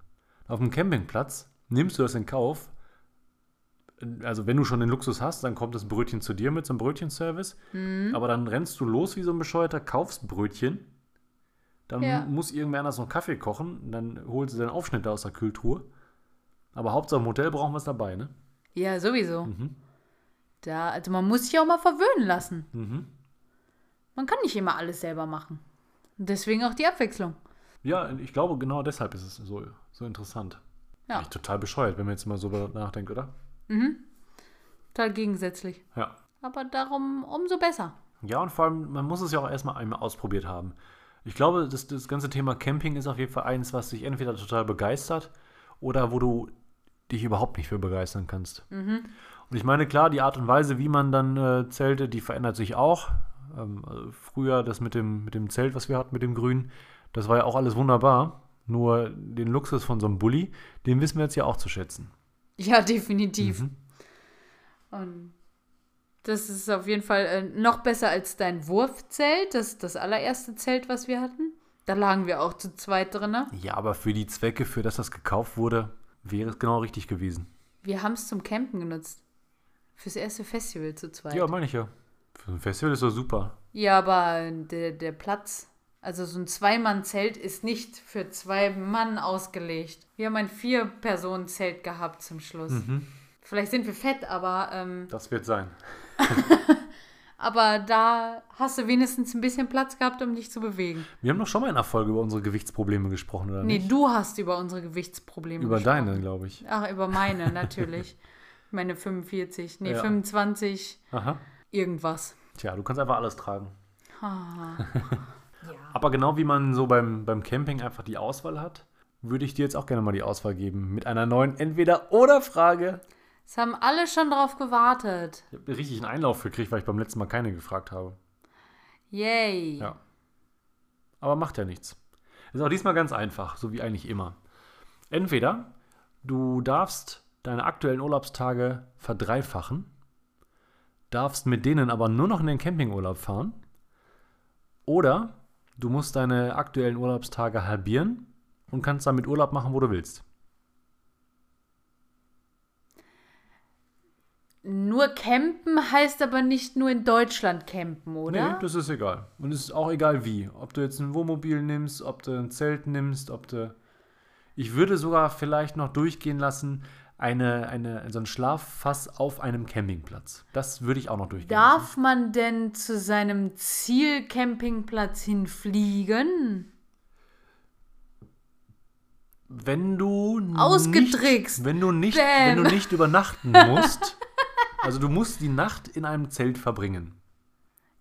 Auf dem Campingplatz nimmst du das in Kauf, also wenn du schon den Luxus hast, dann kommt das Brötchen zu dir mit so einem Brötchenservice. Mhm. Aber dann rennst du los wie so ein Bescheuerter, kaufst Brötchen. Dann Ja. muss irgendwer anders noch Kaffee kochen. Dann holst du deinen Aufschnitt aus der Kühltruhe. Aber Hauptsache im Hotel brauchen wir es dabei, ne? Ja, sowieso. Mhm. Da, also man muss sich auch mal verwöhnen lassen. Mhm. Man kann nicht immer alles selber machen. Deswegen auch die Abwechslung. Ja, ich glaube, genau deshalb ist es so, so interessant. Ja. Echt total bescheuert, wenn man jetzt mal so darüber nachdenkt, oder? Total gegensätzlich. Ja. Aber darum umso besser. Ja, und vor allem, man muss es ja auch erstmal einmal ausprobiert haben. Ich glaube, das, das ganze Thema Camping ist auf jeden Fall eins, was dich entweder total begeistert oder wo du dich überhaupt nicht für begeistern kannst. Und ich meine, klar, die Art und Weise, wie man dann äh, zeltet, die verändert sich auch. Ähm, also früher das mit dem, mit dem Zelt, was wir hatten, mit dem Grün, das war ja auch alles wunderbar. Nur den Luxus von so einem Bulli, den wissen wir jetzt ja auch zu schätzen. Ja, definitiv. Mhm. Und das ist auf jeden Fall äh, noch besser als dein Wurfzelt. Das ist das allererste Zelt, was wir hatten. Da lagen wir auch zu zweit drin. Ja, aber für die Zwecke, für das das gekauft wurde, wäre es genau richtig gewesen. Wir haben es zum Campen genutzt. Fürs erste Festival zu zweit. Ja, meine ich ja. Für ein Festival ist das super. Ja, aber der, der Platz, also so ein Zweimann-Zelt ist nicht für zwei Mann ausgelegt. Wir haben ein Vier-Personen-Zelt gehabt zum Schluss. Mhm. Vielleicht sind wir fett, aber, ähm, Das wird sein. aber da hast du wenigstens ein bisschen Platz gehabt, um dich zu bewegen. Wir haben doch schon mal in der Folge über unsere Gewichtsprobleme gesprochen, oder Nee, nicht? du hast über unsere Gewichtsprobleme Über gesprochen. deine, glaube ich. Ach, über meine, natürlich. meine 45, nee, Ja. 25, Aha. irgendwas. Tja, du kannst einfach alles tragen. Ah. ja. Aber genau wie man so beim, beim Camping einfach die Auswahl hat, würde ich dir jetzt auch gerne mal die Auswahl geben mit einer neuen Entweder-Oder-Frage. Es haben alle schon drauf gewartet. Ich habe richtig einen Einlauf gekriegt, weil ich beim letzten Mal keine gefragt habe. Yay. Ja. Aber macht ja nichts. Ist auch diesmal ganz einfach, so wie eigentlich immer. Entweder du darfst deine aktuellen Urlaubstage verdreifachen, darfst mit denen aber nur noch in den Campingurlaub fahren, oder du musst deine aktuellen Urlaubstage halbieren und kannst damit Urlaub machen, wo du willst. Nur campen heißt aber nicht nur in Deutschland campen, oder? Nee, das ist egal. Und es ist auch egal wie. Ob du jetzt ein Wohnmobil nimmst, ob du ein Zelt nimmst, ob du. Ich würde sogar vielleicht noch durchgehen lassen, eine, eine, so ein Schlaffass auf einem Campingplatz. Das würde ich auch noch durchgehen lassen. Darf man denn zu seinem Zielcampingplatz hinfliegen? Wenn du Ausgetrickst. Nicht, wenn du nicht, Bam. wenn du nicht übernachten musst. also du musst die Nacht in einem Zelt verbringen.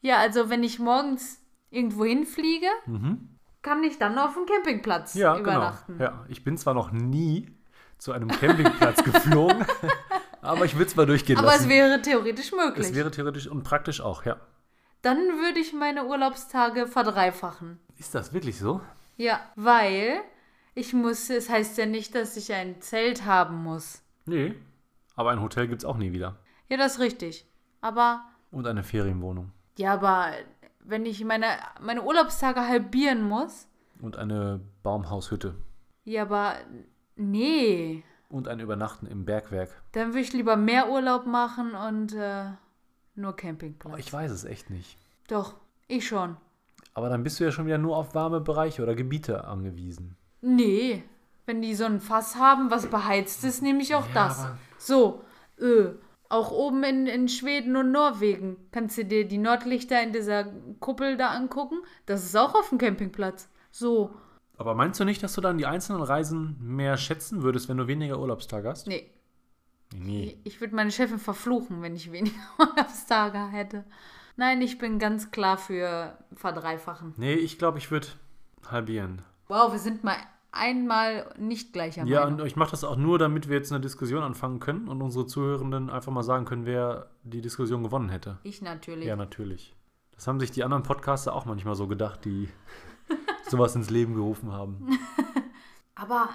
Ja, also wenn ich morgens irgendwo hinfliege, kann ich dann auf dem Campingplatz Mhm. Ja, übernachten. genau. Ja, ich bin zwar noch nie zu einem Campingplatz geflogen, aber ich würde es mal durchgehen Aber lassen. es wäre theoretisch möglich. Es wäre theoretisch und praktisch auch, ja. dann würde ich meine Urlaubstage verdreifachen. Ist das wirklich so? Ja, weil ich muss, es heißt ja nicht, dass ich ein Zelt haben muss. Nee. Aber ein Hotel gibt es auch nie wieder. Ja, das ist richtig. Aber, Und eine Ferienwohnung. ja, aber wenn ich meine, meine Urlaubstage halbieren muss, Und eine Baumhaushütte. ja, aber nee. Und ein Übernachten im Bergwerk. Dann würde ich lieber mehr Urlaub machen und äh, nur Campingplatz. Boah, ich weiß es echt nicht. Doch, ich schon. Aber dann bist du ja schon wieder nur auf warme Bereiche oder Gebiete angewiesen. Nee, wenn die so ein Fass haben, was beheizt ist, nehme ich auch Ja, das. So, äh, auch oben in, in Schweden und Norwegen kannst du dir die Nordlichter in dieser Kuppel da angucken. Das ist auch auf dem Campingplatz. So, Aber meinst du nicht, dass du dann die einzelnen Reisen mehr schätzen würdest, wenn du weniger Urlaubstage hast? nee. Nee. Ich würde meine Chefin verfluchen, wenn ich weniger Urlaubstage hätte. Nein, ich bin ganz klar für verdreifachen. Nee, ich glaube, ich würde halbieren. Wow, wir sind mal einmal nicht gleicher Ja, Meinung. und ich mache das auch nur, damit wir jetzt eine Diskussion anfangen können und unsere Zuhörenden einfach mal sagen können, wer die Diskussion gewonnen hätte. Ich natürlich. Ja, natürlich. Das haben sich die anderen Podcaster auch manchmal so gedacht, die sowas ins Leben gerufen haben. Aber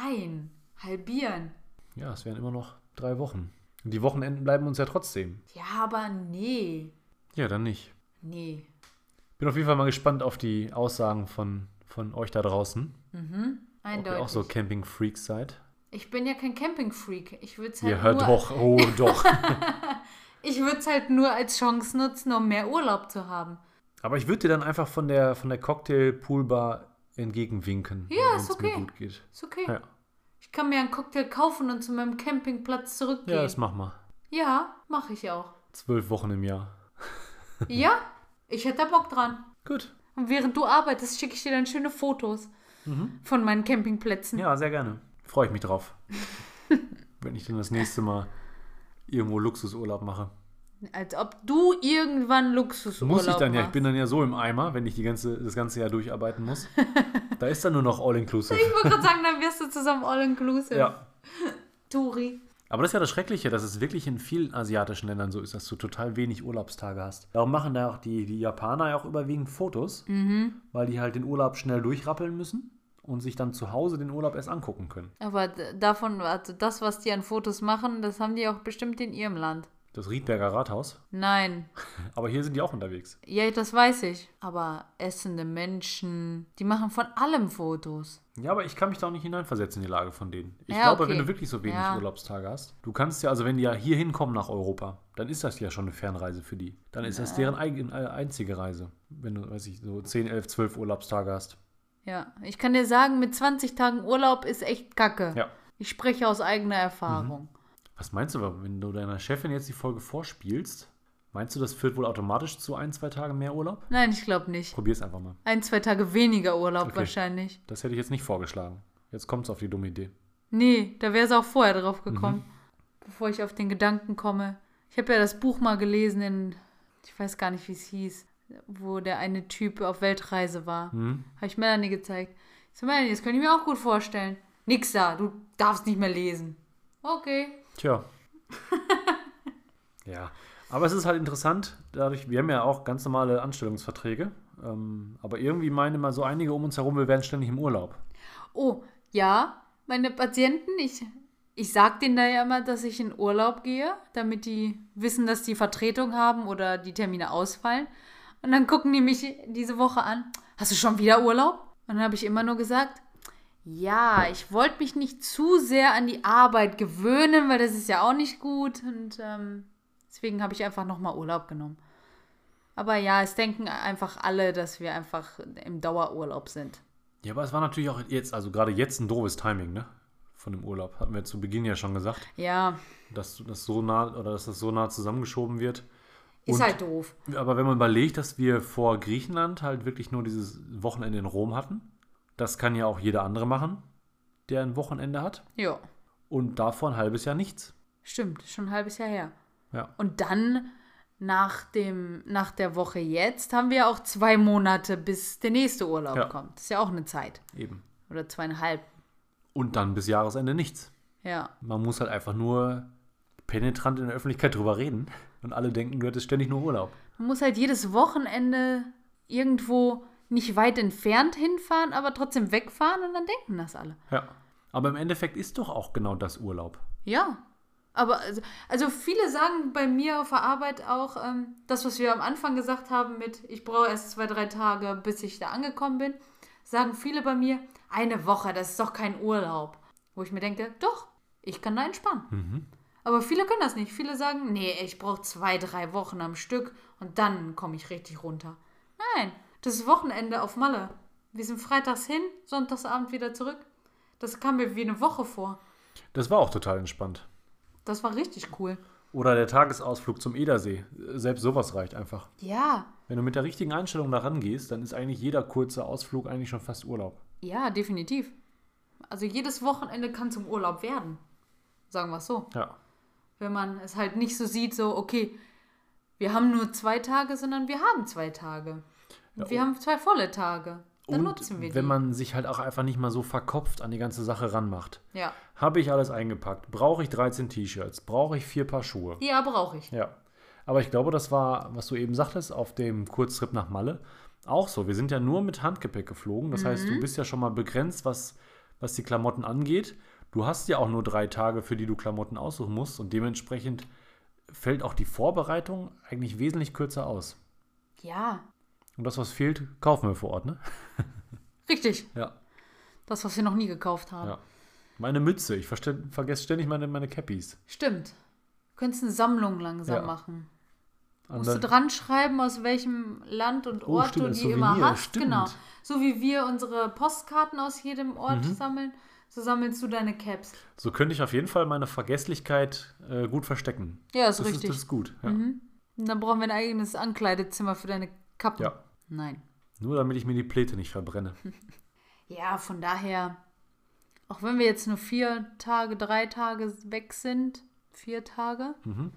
nein, halbieren. Ja, es wären immer noch drei Wochen. Und die Wochenenden bleiben uns ja trotzdem. Ja, aber nee. Ja, dann nicht. Nee. Bin auf jeden Fall mal gespannt auf die Aussagen von, von euch da draußen. Ob Eindeutig. ihr auch so Camping-Freaks seid. Ich bin ja kein Campingfreak. Ich würde es Ja, halt, hör nur, doch, oh doch. ich würd's halt nur als Chance nutzen, um mehr Urlaub zu haben. Aber ich würde dir dann einfach von der, von der Cocktail-Poolbar entgegenwinken. Ja, wenn ist es mir okay. gut geht. Ist okay. Ja. Ich kann mir einen Cocktail kaufen und zu meinem Campingplatz ja, zurückgehen. das mach mal. Ja, mache ich auch. Zwölf Wochen im Jahr. Ja, ich hätte da Bock dran. Gut. Und während du arbeitest, schicke ich dir dann schöne Fotos von meinen Campingplätzen. Ja, sehr gerne. Freue ich mich drauf. wenn ich dann das nächste Mal irgendwo Luxusurlaub mache. Als ob du irgendwann Luxusurlaub Muss ich dann ja. Ich machst. bin dann ja so im Eimer, wenn ich die ganze, das ganze Jahr durcharbeiten muss. da ist dann nur noch All-Inclusive. Ich wollte gerade sagen, dann wirst du zusammen all-inclusive. Ja. Turi. Aber das ist ja das Schreckliche, dass es wirklich in vielen asiatischen Ländern so ist, dass du total wenig Urlaubstage hast. Darum machen da auch die, die Japaner ja auch überwiegend Fotos, weil die halt den Urlaub schnell durchrappeln müssen und sich dann zu Hause den Urlaub erst angucken können. Aber davon, also das, was die an Fotos machen, das haben die auch bestimmt in ihrem Land. Das Riedberger Rathaus. Nein. Aber hier sind die auch unterwegs. Ja, das weiß ich. Aber essende Menschen, die machen von allem Fotos. Ja, aber ich kann mich da auch nicht hineinversetzen in die Lage von denen. Ich Ja, glaube, okay. wenn du wirklich so wenig Ja. Urlaubstage hast, du kannst ja, also wenn die ja hier hinkommen nach Europa, dann ist das ja schon eine Fernreise für die. Dann ist das deren eigen, äh, einzige Reise. Wenn du, weiß ich, so 10, 11, 12 Urlaubstage hast. Ja, ich kann dir sagen, mit 20 Tagen Urlaub ist echt kacke. Ja. Ich spreche aus eigener Erfahrung. Was meinst du, wenn du deiner Chefin jetzt die Folge vorspielst, meinst du, das führt wohl automatisch zu ein, zwei Tagen mehr Urlaub? Nein, ich glaube nicht. Probier's einfach mal. Ein, zwei Tage weniger Urlaub Okay. wahrscheinlich. Das hätte ich jetzt nicht vorgeschlagen. Jetzt kommt's auf die dumme Idee. Nee, da wäre es auch vorher drauf Mhm. gekommen, bevor ich auf den Gedanken komme. Ich habe ja das Buch mal gelesen in, ich weiß gar nicht, wie es hieß, wo der eine Typ auf Weltreise war. Hm? Habe ich Melanie gezeigt. Ich so, Melanie, das könnte ich mir auch gut vorstellen. Nix da, du darfst nicht mehr lesen. Okay. Tja. ja. Aber es ist halt interessant, dadurch, wir haben ja auch ganz normale Anstellungsverträge, ähm, aber irgendwie meinen immer so einige um uns herum, wir wären ständig im Urlaub. Oh, ja, meine Patienten, ich, ich sag denen da ja immer, dass ich in Urlaub gehe, damit die wissen, dass die Vertretung haben oder die Termine ausfallen. Und dann gucken die mich diese Woche an. Hast du schon wieder Urlaub? Und dann habe ich immer nur gesagt, ja, ich wollte mich nicht zu sehr an die Arbeit gewöhnen, weil das ist ja auch nicht gut. Und ähm, deswegen habe ich einfach nochmal Urlaub genommen. Aber ja, es denken einfach alle, dass wir einfach im Dauerurlaub sind. Ja, aber es war natürlich auch jetzt, also gerade jetzt ein doofes Timing, ne? Von dem Urlaub. Hatten wir zu Beginn ja schon gesagt, Ja, dass das so nah oder dass das so nah zusammengeschoben wird. ist Und- halt doof. Aber wenn man überlegt, dass wir vor Griechenland halt wirklich nur dieses Wochenende in Rom hatten, das kann ja auch jeder andere machen, der ein Wochenende hat. Ja, Und davor ein halbes Jahr nichts. stimmt, schon ein halbes Jahr her. Ja. Und dann nach, dem, nach der Woche jetzt haben wir auch zwei Monate, bis der nächste Urlaub Ja. kommt. Das ist ja auch eine Zeit. Eben. Oder zweieinhalb. Und dann bis Jahresende nichts. Ja. Man muss halt einfach nur penetrant in der Öffentlichkeit drüber reden. Und alle denken, du hättest ständig nur Urlaub. Man muss halt jedes Wochenende irgendwo nicht weit entfernt hinfahren, aber trotzdem wegfahren und dann denken das alle. Ja. Aber im Endeffekt ist doch auch genau das Urlaub. Ja. Aber also, also viele sagen bei mir auf der Arbeit auch, ähm, das, was wir am Anfang gesagt haben mit, ich brauche erst zwei, drei Tage, bis ich da angekommen bin, sagen viele bei mir, eine Woche, das ist doch kein Urlaub. Wo ich mir denke, doch, ich kann da entspannen. Aber viele können das nicht. Viele sagen, nee, ich brauche zwei, drei Wochen am Stück und dann komme ich richtig runter. Nein, das Wochenende auf Malle. Wir sind freitags hin, sonntagsabend wieder zurück. Das kam mir wie eine Woche vor. Das war auch total entspannt. Das war richtig cool. Oder der Tagesausflug zum Edersee. Selbst sowas reicht einfach. Ja, Wenn du mit der richtigen Einstellung da rangehst, dann ist eigentlich jeder kurze Ausflug eigentlich schon fast Urlaub. ja, definitiv. Also jedes Wochenende kann zum Urlaub werden. Sagen wir es so. Ja. Wenn man es halt nicht so sieht, so, okay, wir haben nur zwei Tage, sondern wir haben zwei Tage. Und wir haben zwei volle Tage. Dann Und nutzen wir die. wenn man sich halt auch einfach nicht mal so verkopft an die ganze Sache ranmacht. ja. Habe ich alles eingepackt? Brauche ich 13 T-Shirts? Brauche ich vier Paar Schuhe? ja, brauche ich. Ja. Aber ich glaube, das war, was du eben sagtest, auf dem Kurztrip nach Malle auch so. Wir sind ja nur mit Handgepäck geflogen. Das heißt, du bist ja schon mal begrenzt, was, was die Klamotten angeht. Du hast ja auch nur drei Tage, für die du Klamotten aussuchen musst. Und dementsprechend fällt auch die Vorbereitung eigentlich wesentlich kürzer aus. Ja, Und das, was fehlt, kaufen wir vor Ort, ne? richtig. Ja. Das, was wir noch nie gekauft haben. Ja. Meine Mütze. Ich vergesse ständig meine, meine Cappies. Stimmt. Du könntest eine Sammlung langsam Ja. machen. An Musst du dran schreiben, aus welchem Land und Oh, Ort stimmt, du die immer Souvenir, hast. stimmt. Genau. So wie wir unsere Postkarten aus jedem Ort Mhm. sammeln, so sammelst du deine Caps. So könnte ich auf jeden Fall meine Vergesslichkeit äh, gut verstecken. Ja, ist Das ist, richtig. das ist gut. Ja. Und dann brauchen wir ein eigenes Ankleidezimmer für deine Kappen. ja. Nein. Nur damit ich mir die Pläte nicht verbrenne. Ja, von daher, auch wenn wir jetzt nur vier Tage, drei Tage weg sind, vier Tage, Mhm.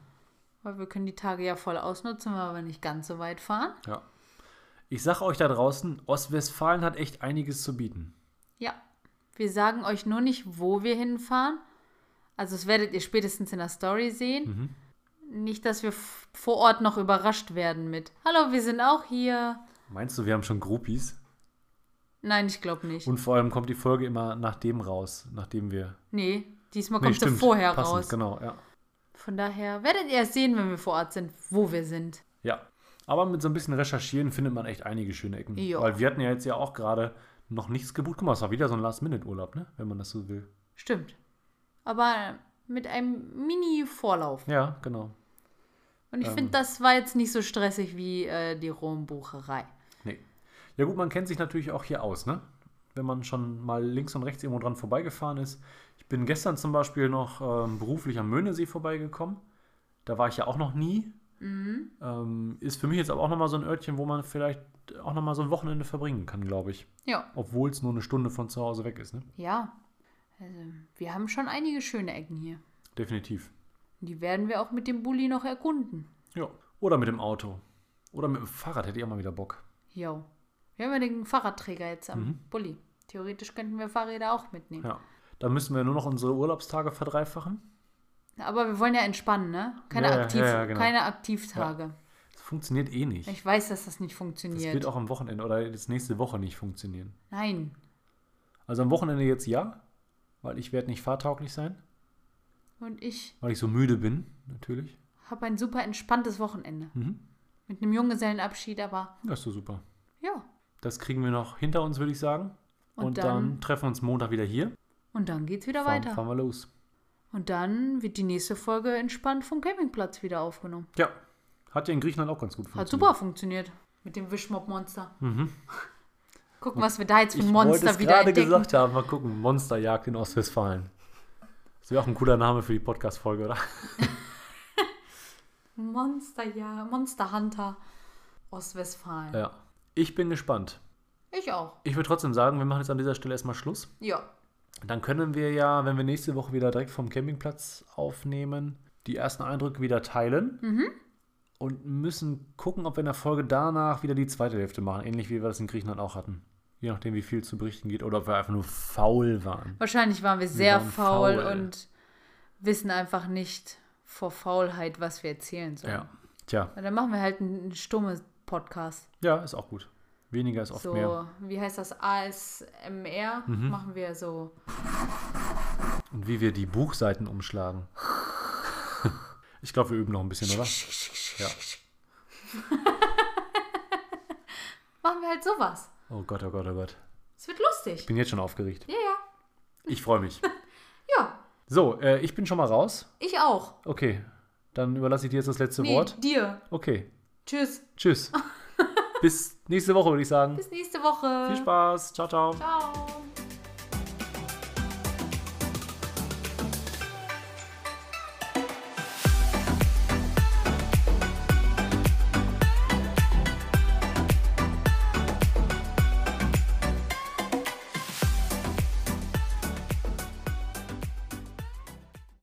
weil wir können die Tage ja voll ausnutzen, wenn wir nicht ganz so weit fahren. Ja. Ich sage euch da draußen, Ostwestfalen hat echt einiges zu bieten. Ja, wir sagen euch nur nicht, wo wir hinfahren. Also das werdet ihr spätestens in der Story sehen. Nicht, dass wir vor Ort noch überrascht werden mit, hallo, wir sind auch hier. Meinst du, wir haben schon Groupies? Nein, ich glaube nicht. Und vor allem kommt die Folge immer nach dem raus, nachdem wir. nee, diesmal Nee, kommt sie stimmt, vorher passend, raus. Genau, ja. Von daher werdet ihr erst sehen, wenn wir vor Ort sind, wo wir sind. Ja. Aber mit so ein bisschen Recherchieren findet man echt einige schöne Ecken. Ja. Weil wir hatten ja jetzt ja auch gerade noch nichts gebucht. Guck mal, es war wieder so ein Last-Minute-Urlaub, ne? Wenn man das so will. Stimmt. Aber mit einem Mini-Vorlauf. Ja, genau. Und ich Ähm. finde, das war jetzt nicht so stressig wie äh, die Rom-Bucherei. Ja gut, man kennt sich natürlich auch hier aus, ne? Wenn man schon mal links und rechts irgendwo dran vorbeigefahren ist. Ich bin gestern zum Beispiel noch ähm, beruflich am Möhnesee vorbeigekommen. Da war ich ja auch noch nie. Ähm, ist für mich jetzt aber auch nochmal so ein Örtchen, wo man vielleicht auch nochmal so ein Wochenende verbringen kann, glaube ich. Ja. Obwohl es nur eine Stunde von zu Hause weg ist, ne? Ja. Also, wir haben schon einige schöne Ecken hier. Definitiv. Die werden wir auch mit dem Bulli noch erkunden. Ja. Oder mit dem Auto. Oder mit dem Fahrrad hätte ich auch mal wieder Bock. Jo. Wir haben ja den Fahrradträger jetzt am Bulli. Theoretisch könnten wir Fahrräder auch mitnehmen. Ja. Dann müssen wir nur noch unsere Urlaubstage verdreifachen. Aber wir wollen ja entspannen, ne? Keine, Ja, Aktiv ja, ja, genau. keine Aktivtage. Das funktioniert eh nicht. Ich weiß, dass das nicht Das funktioniert. wird auch am Wochenende oder jetzt nächste Woche nicht funktionieren. Nein. Also am Wochenende jetzt ja, weil ich werde nicht fahrtauglich sein, Und ich weil ich so müde bin, natürlich. habe ein super entspanntes Wochenende. Mhm. Mit einem Junggesellenabschied, aber Das ist so super. Das kriegen wir noch hinter uns, würde ich sagen. Und Und, dann- dann, treffen wir uns Montag wieder hier. Und dann geht's wieder Fahren, weiter. fahren wir los. Und dann wird die nächste Folge entspannt vom Campingplatz wieder aufgenommen. Ja, hat ja in Griechenland auch ganz gut Hat funktioniert. super funktioniert. Mit dem Wischmob-Monster. Mhm. Gucken, was wir da jetzt für Ich ein Monster es wieder gerade entdecken. gesagt haben. Mal gucken, Monsterjagd in Ostwestfalen. Das wäre auch ein cooler Name für die Podcast-Folge, oder? Monster, ja. Monster Hunter Ostwestfalen. Ja. Ich bin gespannt. Ich auch. Ich würde trotzdem sagen, wir machen jetzt an dieser Stelle erstmal Schluss. Ja. Dann können wir ja, wenn wir nächste Woche wieder direkt vom Campingplatz aufnehmen, die ersten Eindrücke wieder teilen. Mhm. Und müssen gucken, ob wir in der Folge danach wieder die zweite Hälfte machen. Ähnlich wie wir das in Griechenland auch hatten. Je nachdem, wie viel zu berichten geht. Oder ob wir einfach nur faul waren. Wahrscheinlich waren wir sehr waren faul, faul. und wissen einfach nicht vor Faulheit, was wir erzählen sollen. Ja. Tja, Und Dann machen wir halt einen stummen Podcast. ja, ist auch gut. Weniger ist oft so, mehr. wie heißt das? ASMR Mhm. machen wir so. Und wie wir die Buchseiten umschlagen. ich glaube, wir üben noch ein bisschen, oder? Ja. Machen wir halt sowas. Oh Gott, oh Gott, oh Gott. Es wird lustig. Ich bin jetzt schon aufgeregt. Ja, ja. Ich freue mich. Ja, So, äh, ich bin schon mal raus. ich auch. Okay, dann überlasse ich dir jetzt das letzte Nee, Wort. dir. Okay, Tschüss. tschüss. Bis nächste Woche, würde ich sagen. Bis nächste Woche. Viel Spaß. Ciao, ciao. Ciao.